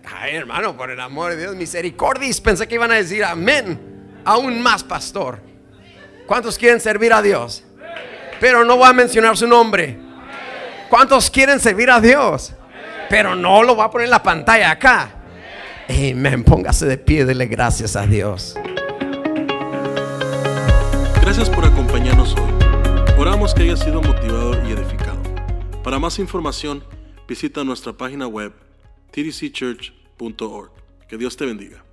Ay, hermano, por el amor de Dios, misericordis. Pensé que iban a decir amén. Aún más, pastor. ¿Cuántos quieren servir a Dios? Pero no voy a mencionar su nombre. ¿Cuántos quieren servir a Dios? Pero no lo voy a poner en la pantalla acá. Amén. Póngase de pie, dele gracias a Dios. Gracias por acompañarnos hoy. Oramos que haya sido motivado y edificado. Para más información, visita nuestra página web tdcchurch.org. Que Dios te bendiga.